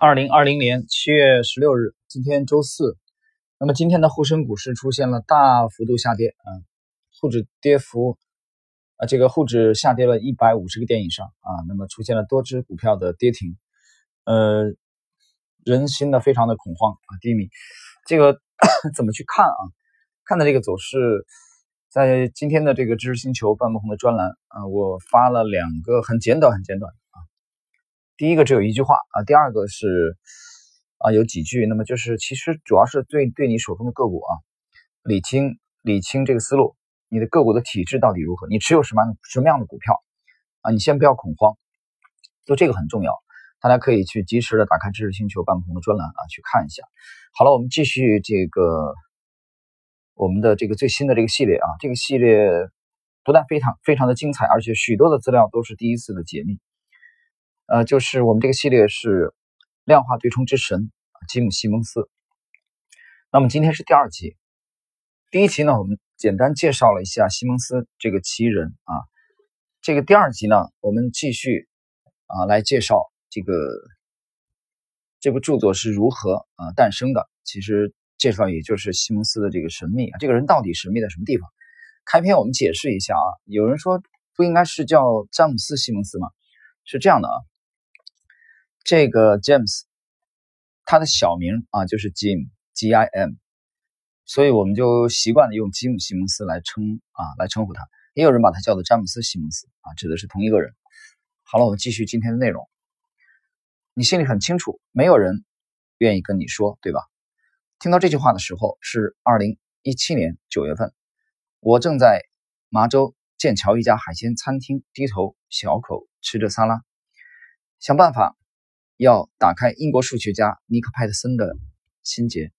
二零二零年七月十六日，今天周四。那么今天的沪深股市出现了大幅度下跌，啊，沪指跌幅，啊，这个沪指下跌了一百五十个点以上，啊，那么出现了多只股票的跌停，呃，人心呢非常的恐慌啊，低迷。这个 怎么去看啊？看的这个走势，在今天的这个知识星球半不红的专栏啊，我发了两个很简短、很简短。第一个只有一句话啊，第二个是啊有几句，那么就是其实主要是对对你手中的个股啊理清理清这个思路，你的个股的体质到底如何，你持有什么什么样的股票啊，你先不要恐慌，就这个很重要，大家可以去及时的打开知识星球半空的专栏啊去看一下。好了，我们继续这个我们的这个最新的这个系列啊，这个系列不但非常非常的精彩，而且许多的资料都是第一次的解密。呃，就是我们这个系列是量化对冲之神吉姆·西蒙斯。那么今天是第二集，第一集呢，我们简单介绍了一下西蒙斯这个奇人啊。这个第二集呢，我们继续啊来介绍这个这部著作是如何啊诞生的。其实介绍也就是西蒙斯的这个神秘啊，这个人到底神秘在什么地方？开篇我们解释一下啊，有人说不应该是叫詹姆斯·西蒙斯吗？是这样的啊。这个 James，他的小名啊就是 Jim，G I M，所以我们就习惯的用吉姆·西蒙斯来称啊来称呼他。也有人把他叫做詹姆斯·西蒙斯啊，指的是同一个人。好了，我们继续今天的内容。你心里很清楚，没有人愿意跟你说，对吧？听到这句话的时候是二零一七年九月份，我正在麻州剑桥一家海鲜餐厅低头小口吃着沙拉，想办法。要打开英国数学家尼克·派特森的心结，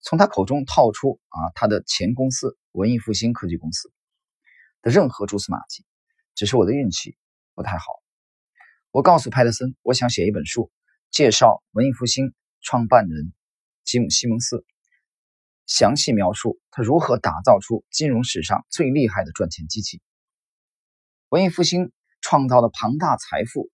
从他口中套出啊他的前公司文艺复兴科技公司的任何蛛丝马迹。只是我的运气不太好。我告诉派特森，我想写一本书，介绍文艺复兴创办人吉姆·西蒙斯，详细描述他如何打造出金融史上最厉害的赚钱机器。文艺复兴创造了庞大财富，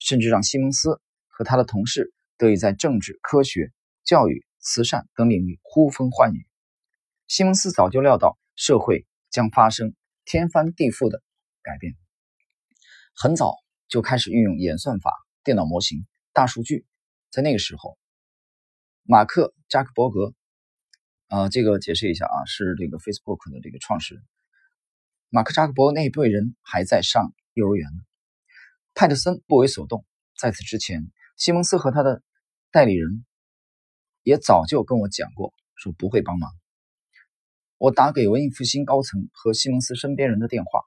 甚至让西蒙斯。和他的同事得以在政治、科学、教育、慈善等领域呼风唤雨。西蒙斯早就料到社会将发生天翻地覆的改变，很早就开始运用演算法、电脑模型、大数据。在那个时候，马克·扎克伯格，啊，这个解释一下啊，是这个 Facebook 的这个创始人。马克·扎克伯格那辈人还在上幼儿园呢。派特森不为所动，在此之前。西蒙斯和他的代理人也早就跟我讲过，说不会帮忙。我打给文艺复兴高层和西蒙斯身边人的电话，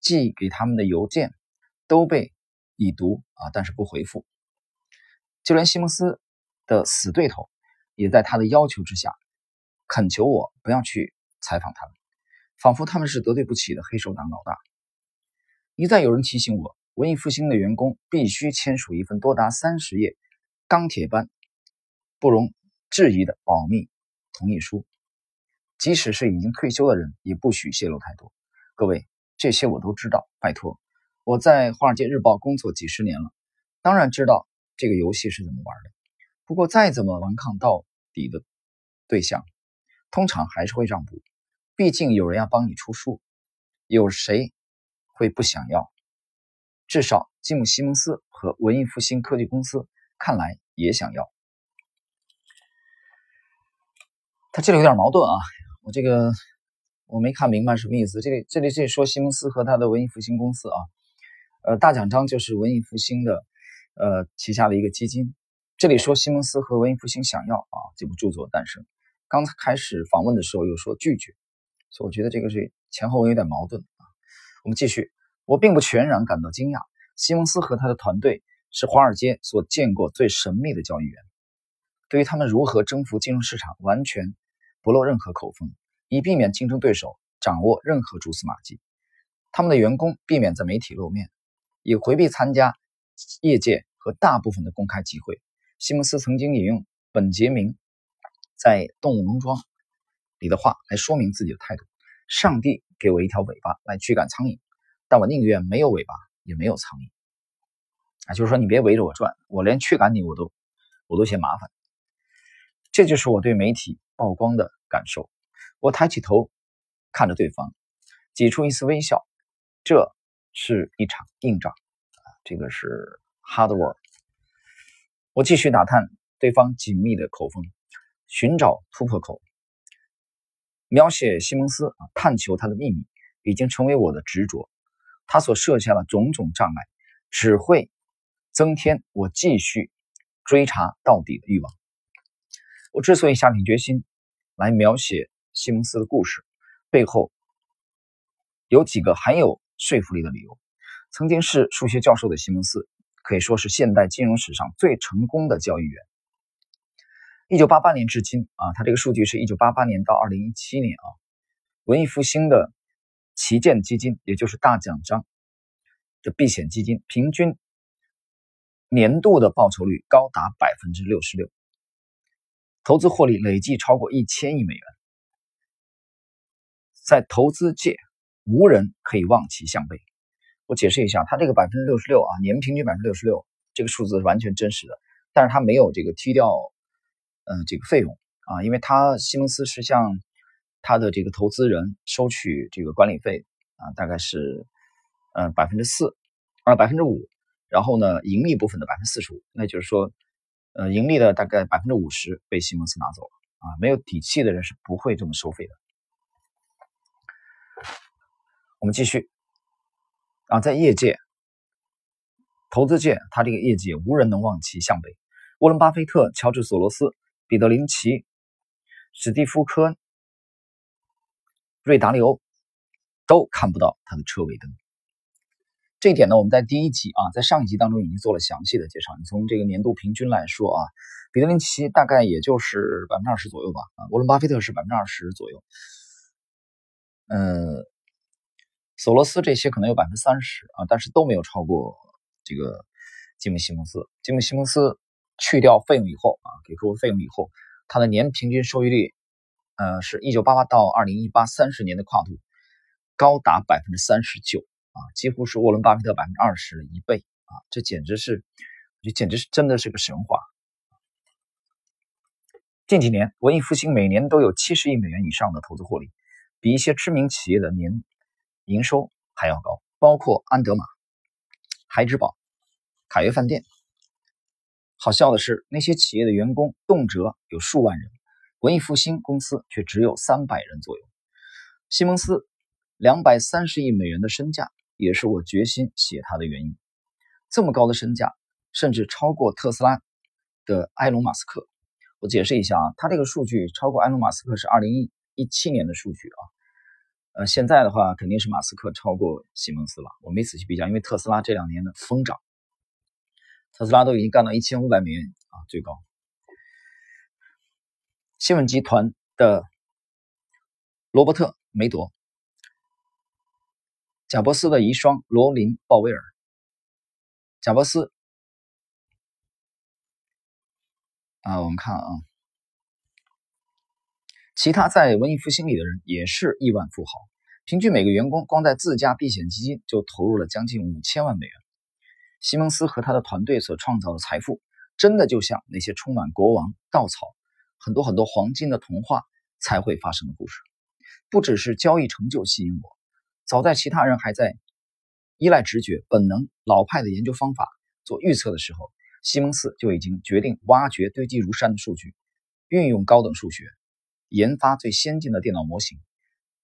寄给他们的邮件都被已读啊，但是不回复。就连西蒙斯的死对头也在他的要求之下，恳求我不要去采访他们，仿佛他们是得罪不起的黑手党老大。一再有人提醒我。文艺复兴的员工必须签署一份多达三十页、钢铁般不容置疑的保密同意书，即使是已经退休的人，也不许泄露太多。各位，这些我都知道。拜托，我在《华尔街日报》工作几十年了，当然知道这个游戏是怎么玩的。不过，再怎么顽抗到底的对象，通常还是会让步。毕竟有人要帮你出书，有谁会不想要？至少，吉姆·西蒙斯和文艺复兴科技公司看来也想要。他这里有点矛盾啊，我这个我没看明白什么意思。这里这里这里说西蒙斯和他的文艺复兴公司啊，呃，大奖章就是文艺复兴的呃旗下的一个基金。这里说西蒙斯和文艺复兴想要啊这部著作诞生。刚才开始访问的时候又说拒绝，所以我觉得这个是前后文有点矛盾啊。我们继续。我并不全然感到惊讶。西蒙斯和他的团队是华尔街所见过最神秘的交易员，对于他们如何征服金融市场，完全不露任何口风，以避免竞争对手掌握任何蛛丝马迹。他们的员工避免在媒体露面，也回避参加业界和大部分的公开集会。西蒙斯曾经引用本杰明在《动物农庄》里的话来说明自己的态度：“上帝给我一条尾巴来驱赶苍蝇。”但我宁愿没有尾巴，也没有苍蝇啊！就是说，你别围着我转，我连驱赶你我都我都嫌麻烦。这就是我对媒体曝光的感受。我抬起头看着对方，挤出一丝微笑。这是一场硬仗啊，这个是 hard work。我继续打探对方紧密的口风，寻找突破口。描写西蒙斯啊，探求他的秘密，已经成为我的执着。他所设下的种种障碍，只会增添我继续追查到底的欲望。我之所以下定决心来描写西蒙斯的故事，背后有几个很有说服力的理由。曾经是数学教授的西蒙斯，可以说是现代金融史上最成功的交易员。一九八八年至今啊，他这个数据是一九八八年到二零一七年啊，文艺复兴的旗舰基金，也就是大奖章的避险基金，平均年度的报酬率高达百分之六十六，投资获利累计超过一千亿美元，在投资界无人可以望其项背。我解释一下，他这个百分之六十六啊，年平均百分之六十六，这个数字是完全真实的，但是他没有这个踢掉。嗯，这个费用啊，因为他西蒙斯是向他的这个投资人收取这个管理费啊，大概是呃百分之四啊百分之五，然后呢盈利部分的百分之四十五，那就是说呃盈利的大概百分之五十被西蒙斯拿走了啊，没有底气的人是不会这么收费的。我们继续啊，在业界投资界，他这个业绩无人能望其项背，沃伦巴菲特、乔治索罗斯。彼得林奇、史蒂夫科恩、瑞达利欧都看不到他的车尾灯。这一点呢，我们在第一集啊，在上一集当中已经做了详细的介绍。你从这个年度平均来说啊，彼得林奇大概也就是百分之二十左右吧。啊，沃伦巴菲特是百分之二十左右。嗯，索罗斯这些可能有百分之三十啊，但是都没有超过这个吉姆西蒙斯。吉姆西蒙斯。去掉费用以后啊，给客户费用以后，它的年平均收益率，呃，是一九八八到二零一八三十年的跨度，高达百分之三十九啊，几乎是沃伦巴菲特百分之二十的一倍啊，这简直是，这简直是真的是个神话。近几年，文艺复兴每年都有七十亿美元以上的投资获利，比一些知名企业的年营收还要高，包括安德玛、海之宝、凯悦饭店。好笑的是，那些企业的员工动辄有数万人，文艺复兴公司却只有三百人左右。西蒙斯两百三十亿美元的身价，也是我决心写他的原因。这么高的身价，甚至超过特斯拉的埃隆·马斯克。我解释一下啊，他这个数据超过埃隆·马斯克是二零一一七年的数据啊。呃，现在的话肯定是马斯克超过西蒙斯了。我没仔细比较，因为特斯拉这两年的疯涨。特斯拉都已经干到一千五百美元啊，最高。新闻集团的罗伯特·梅朵、贾伯斯的遗孀罗琳·鲍威尔、贾伯斯啊，我们看啊，其他在文艺复兴里的人也是亿万富豪，平均每个员工光在自家避险基金就投入了将近五千万美元。西蒙斯和他的团队所创造的财富，真的就像那些充满国王、稻草、很多很多黄金的童话才会发生的故事。不只是交易成就吸引我，早在其他人还在依赖直觉、本能、老派的研究方法做预测的时候，西蒙斯就已经决定挖掘堆积如山的数据，运用高等数学，研发最先进的电脑模型。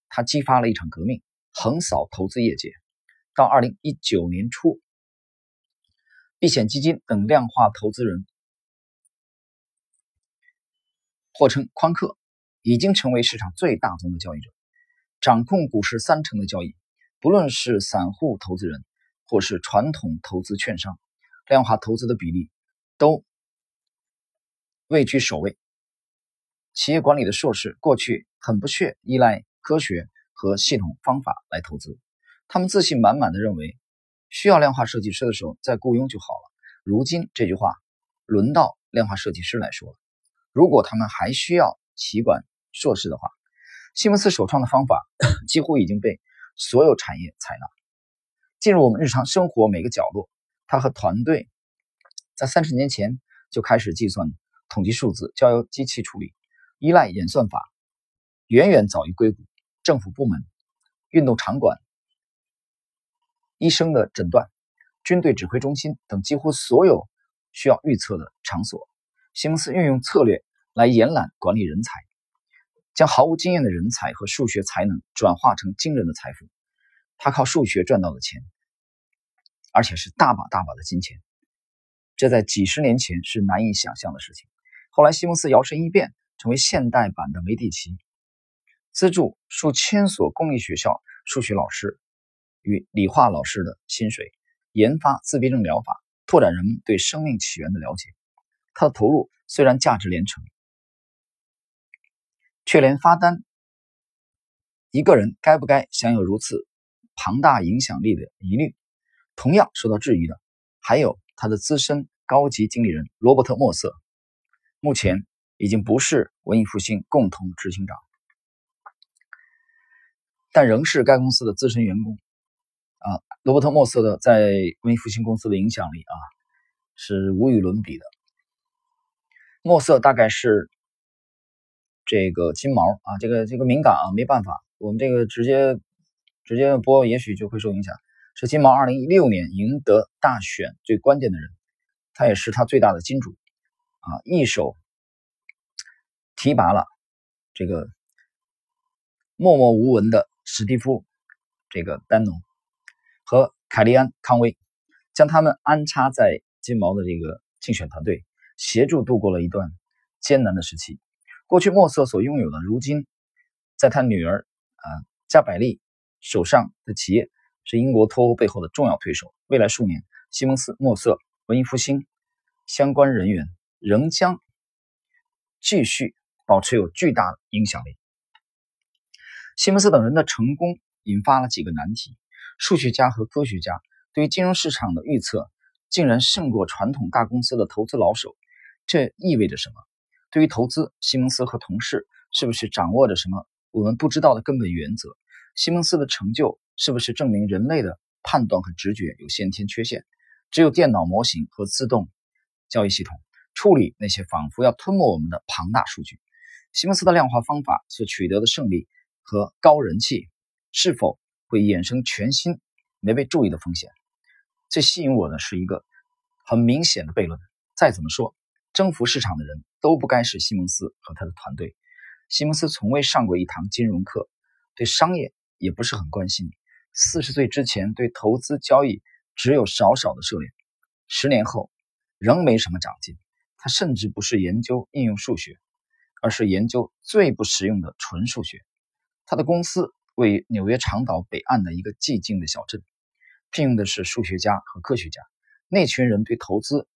他激发了一场革命，横扫投资业界。到二零一九年初。避险基金等量化投资人，或称宽客，已经成为市场最大宗的交易者，掌控股市三成的交易。不论是散户投资人，或是传统投资券商，量化投资的比例都位居首位。企业管理的硕士过去很不屑依赖科学和系统方法来投资，他们自信满满的认为。需要量化设计师的时候再雇佣就好了。如今这句话轮到量化设计师来说了。如果他们还需要企管硕士的话，西蒙斯首创的方法 几乎已经被所有产业采纳，进入我们日常生活每个角落。他和团队在三十年前就开始计算统计数字，交由机器处理，依赖演算法，远远早于硅谷、政府部门、运动场馆、医生的诊断、军队指挥中心等几乎所有需要预测的场所。西蒙斯运用策略来延揽管理人才，将毫无经验的人才和数学才能转化成惊人的财富。他靠数学赚到的钱，而且是大把大把的金钱，这在几十年前是难以想象的事情。后来，西蒙斯摇身一变，成为现代版的梅第奇，资助数千所公立学校数学老师与理化老师的薪水，研发自闭症疗法，拓展人们对生命起源的了解。他的投入虽然价值连城，却连发单，一个人该不该享有如此庞大影响力的疑虑，同样受到质疑的，还有他的资深高级经理人罗伯特·莫瑟，目前已经不是文艺复兴共同执行长，但仍是该公司的资深员工。啊，罗伯特·莫瑟的在文艺复兴公司的影响力啊，是无与伦比的。墨色大概是这个金毛啊，这个这个敏感啊，没办法，我们这个直接直接播，也许就会受影响。是金毛二零一六年赢得大选最关键的人，他也是他最大的金主啊，一手提拔了这个默默无闻的史蒂夫这个丹农和凯利安康威，将他们安插在金毛的这个竞选团队。协助度过了一段艰难的时期。过去墨瑟所拥有的，如今在他女儿啊加百利手上的企业，是英国脱欧背后的重要推手。未来数年，西蒙斯、墨瑟、文艺复兴相关人员仍将继续保持有巨大影响力。西蒙斯等人的成功引发了几个难题：数学家和科学家对于金融市场的预测，竟然胜过传统大公司的投资老手。这意味着什么？对于投资，西蒙斯和同事是不是掌握着什么我们不知道的根本原则？西蒙斯的成就是不是证明人类的判断和直觉有先天缺陷？只有电脑模型和自动交易系统处理那些仿佛要吞没我们的庞大数据。西蒙斯的量化方法所取得的胜利和高人气，是否会衍生全新没被注意的风险？最吸引我的是一个很明显的悖论。再怎么说。征服市场的人都不该是西蒙斯和他的团队。西蒙斯从未上过一堂金融课，对商业也不是很关心。四十岁之前对投资交易只有少少的涉猎，十年后仍没什么长进。他甚至不是研究应用数学，而是研究最不实用的纯数学。他的公司位于纽约长岛北岸的一个寂静的小镇，聘用的是数学家和科学家。那群人对投资。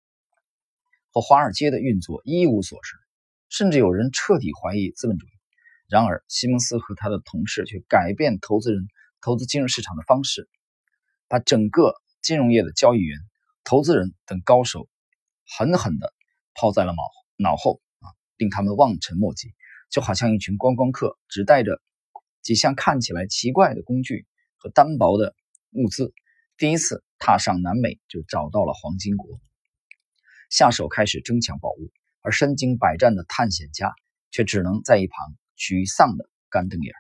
和华尔街的运作一无所知，甚至有人彻底怀疑资本主义。然而，西蒙斯和他的同事却改变投资人投资金融市场的方式，把整个金融业的交易员、投资人等高手狠狠地抛在了脑脑后啊，令他们望尘莫及，就好像一群观光客只带着几项看起来奇怪的工具和单薄的物资，第一次踏上南美就找到了黄金国。下手开始争抢宝物，而身经百战的探险家却只能在一旁沮丧的干瞪眼。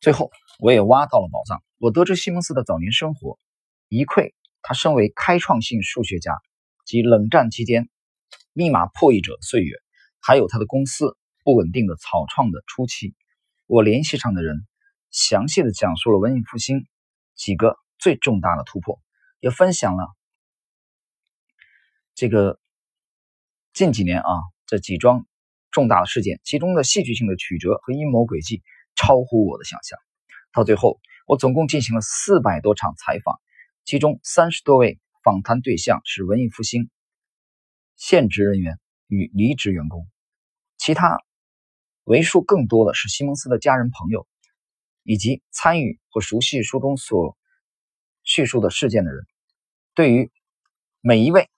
最后，我也挖到了宝藏。我得知西蒙斯的早年生活，一窥他身为开创性数学家及冷战期间密码破译者岁月，还有他的公司不稳定的草创的初期。我联系上的人详细的讲述了文艺复兴几个最重大的突破，也分享了。这个近几年啊，这几桩重大的事件，其中的戏剧性的曲折和阴谋诡计超乎我的想象。到最后，我总共进行了四百多场采访，其中三十多位访谈对象是文艺复兴现职人员与离职员工，其他为数更多的是西蒙斯的家人朋友，以及参与或熟悉书中所叙述的事件的人。对于每一位。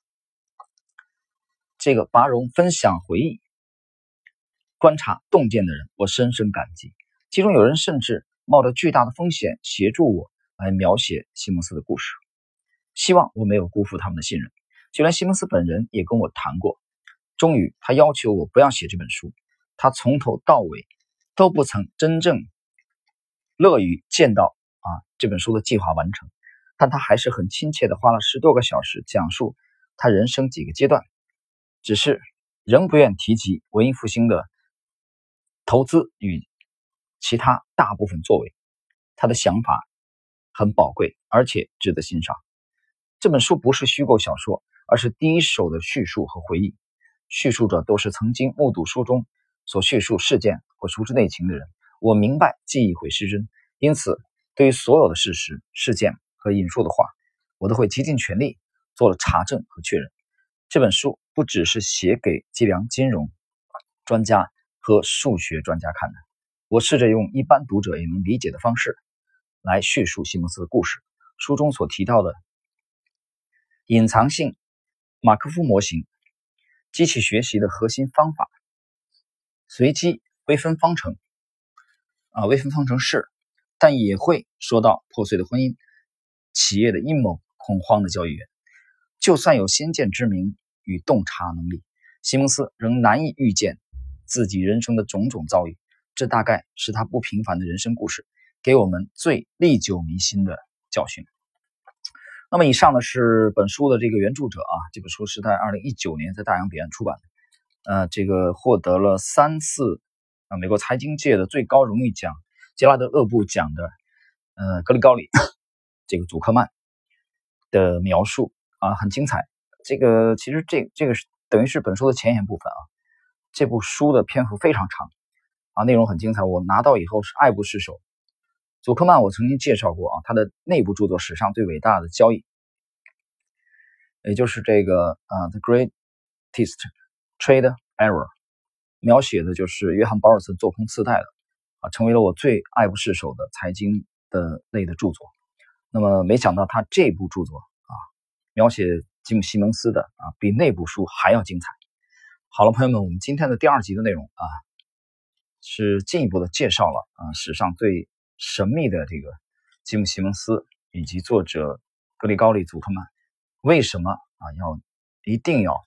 这个拔荣分享回忆、观察洞见的人，我深深感激。其中有人甚至冒着巨大的风险协助我来描写西蒙斯的故事，希望我没有辜负他们的信任。就连西蒙斯本人也跟我谈过。终于，他要求我不要写这本书。他从头到尾都不曾真正乐于见到啊这本书的计划完成，但他还是很亲切的花了十多个小时讲述他人生几个阶段，只是仍不愿提及文艺复兴的投资与其他大部分作为。他的想法很宝贵，而且值得欣赏。这本书不是虚构小说，而是第一手的叙述和回忆，叙述者都是曾经目睹书中。所叙述事件或熟知内情的人，我明白记忆会失真，因此对于所有的事实、事件和引述的话，我都会竭尽全力做了查证和确认。这本书不只是写给计量金融专家和数学专家看的，我试着用一般读者也能理解的方式来叙述西蒙斯的故事。书中所提到的隐藏性马科夫模型、机器学习的核心方法。随机微分方程啊，微分方程式，但也会说到破碎的婚姻、企业的阴谋、恐慌的交易员。就算有先见之明与洞察能力，西蒙斯仍难以预见自己人生的种种遭遇。这大概是他不平凡的人生故事给我们最历久弥新的教训。那么，以上呢是本书的这个原著者啊，这本书是在二零一九年在大洋彼岸出版的。呃，这个获得了三次啊美国财经界的最高荣誉奖杰拉德·厄布奖的呃格里高里 这个祖克曼的描述啊很精彩。这个其实这这个是等于是本书的前言部分啊。这部书的篇幅非常长啊，内容很精彩。我拿到以后是爱不释手。祖克曼我曾经介绍过啊，他的内部著作史上最伟大的交易，也就是这个啊 The Greatest。Trade Error，描写的就是约翰鲍尔森做空次贷的啊，成为了我最爱不释手的财经的类的著作。那么没想到他这部著作啊，描写吉姆西蒙斯的啊，比那部书还要精彩。好了，朋友们，我们今天的第二集的内容啊，是进一步的介绍了啊史上最神秘的这个吉姆西蒙斯以及作者格里高利祖克曼为什么啊要一定要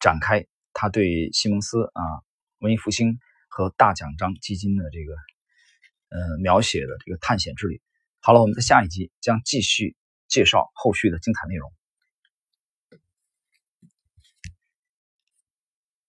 展开。他对西蒙斯啊，文艺复兴和大奖章基金的这个呃描写的这个探险之旅。好了，我们在下一集将继续介绍后续的精彩内容。